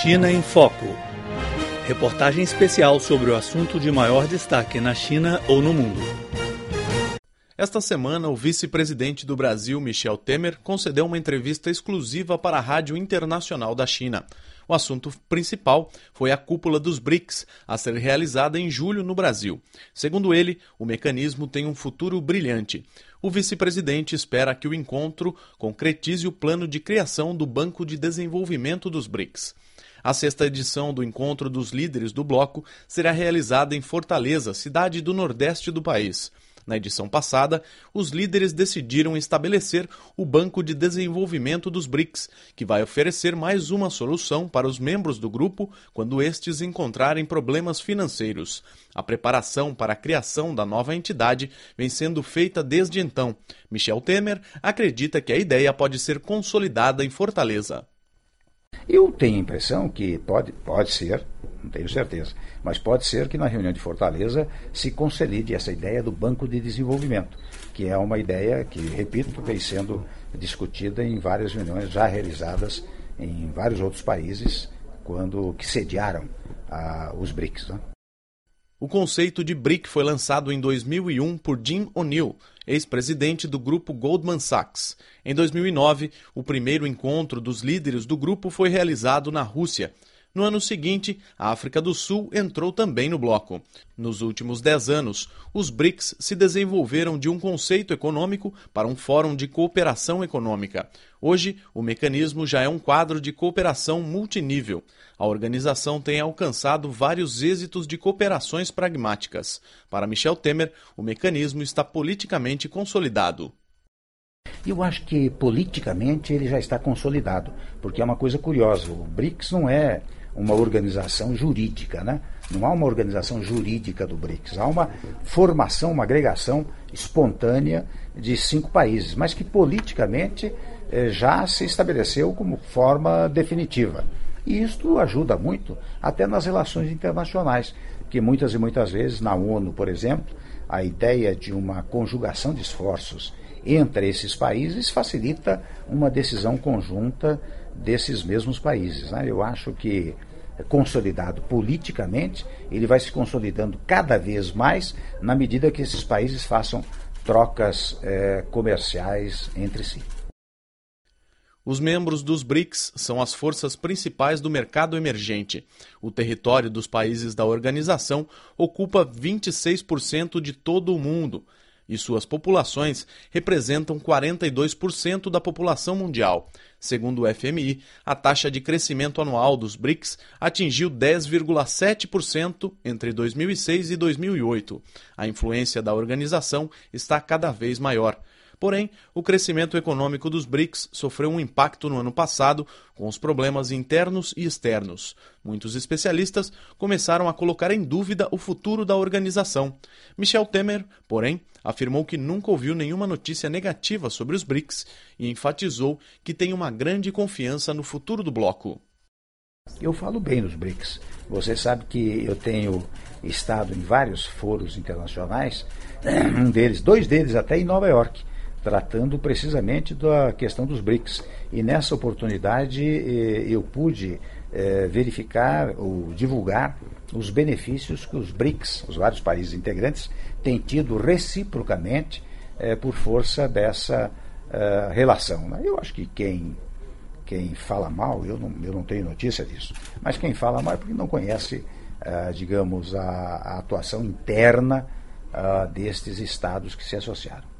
China em Foco. Reportagem especial sobre o assunto de maior destaque na China ou no mundo. Esta semana, o vice-presidente do Brasil, Michel Temer, concedeu uma entrevista exclusiva para a Rádio Internacional da China. O assunto principal foi a cúpula dos BRICS, a ser realizada em julho no Brasil. Segundo ele, o mecanismo tem um futuro brilhante. O vice-presidente espera que o encontro concretize o plano de criação do Banco de Desenvolvimento dos BRICS. A sexta edição do Encontro dos Líderes do Bloco será realizada em Fortaleza, cidade do nordeste do país. Na edição passada, os líderes decidiram estabelecer o Banco de Desenvolvimento dos BRICS, que vai oferecer mais uma solução para os membros do grupo quando estes encontrarem problemas financeiros. A preparação para a criação da nova entidade vem sendo feita desde então. Michel Temer acredita que a ideia pode ser consolidada em Fortaleza. Eu tenho a impressão que pode, pode ser, não tenho certeza, mas pode ser que na reunião de Fortaleza se consolide essa ideia do Banco de Desenvolvimento, que é uma ideia que, repito, vem sendo discutida em várias reuniões já realizadas em vários outros países quando que sediaram ah, os BRICS. Né? O conceito de BRIC foi lançado em 2001 por Jim O'Neill, ex-presidente do grupo Goldman Sachs. Em 2009, o primeiro encontro dos líderes do grupo foi realizado na Rússia. No ano seguinte, a África do Sul entrou também no bloco. Nos últimos dez anos, os BRICS se desenvolveram de um conceito econômico para um fórum de cooperação econômica. Hoje, o mecanismo já é um quadro de cooperação multinível. A organização tem alcançado vários êxitos de cooperações pragmáticas. Para Michel Temer, o mecanismo está politicamente consolidado. Eu acho que politicamente ele já está consolidado, porque é uma coisa curiosa. O BRICS não é uma organização jurídica, né? Não há uma organização jurídica do BRICS, há uma formação, uma agregação espontânea de cinco países, mas que politicamente eh, já se estabeleceu como forma definitiva. E isto ajuda muito até nas relações internacionais, que muitas e muitas vezes na ONU, por exemplo, a ideia de uma conjugação de esforços entre esses países facilita uma decisão conjunta desses mesmos países. Né? Eu acho que consolidado politicamente, ele vai se consolidando cada vez mais na medida que esses países façam trocas eh, comerciais entre si. Os membros dos BRICS são as forças principais do mercado emergente. O território dos países da organização ocupa 26% de todo o mundo e suas populações representam 42% da população mundial. Segundo o FMI, a taxa de crescimento anual dos BRICS atingiu 10,7% entre 2006 e 2008. A influência da organização está cada vez maior. Porém, o crescimento econômico dos BRICS sofreu um impacto no ano passado com os problemas internos e externos. Muitos especialistas começaram a colocar em dúvida o futuro da organização. Michel Temer, porém, afirmou que nunca ouviu nenhuma notícia negativa sobre os BRICS e enfatizou que tem uma grande confiança no futuro do bloco. Eu falo bem dos BRICS. Você sabe que eu tenho estado em vários foros internacionais, um deles, dois deles até em Nova York tratando precisamente da questão dos BRICS. E nessa oportunidade eh, eu pude eh, verificar ou divulgar os benefícios que os BRICS, os vários países integrantes, têm tido reciprocamente eh, por força dessa relação. Né? Eu acho que quem, quem fala mal, eu não, eu não tenho notícia disso, mas quem fala mal é porque não conhece, digamos, a, a atuação interna destes estados que se associaram.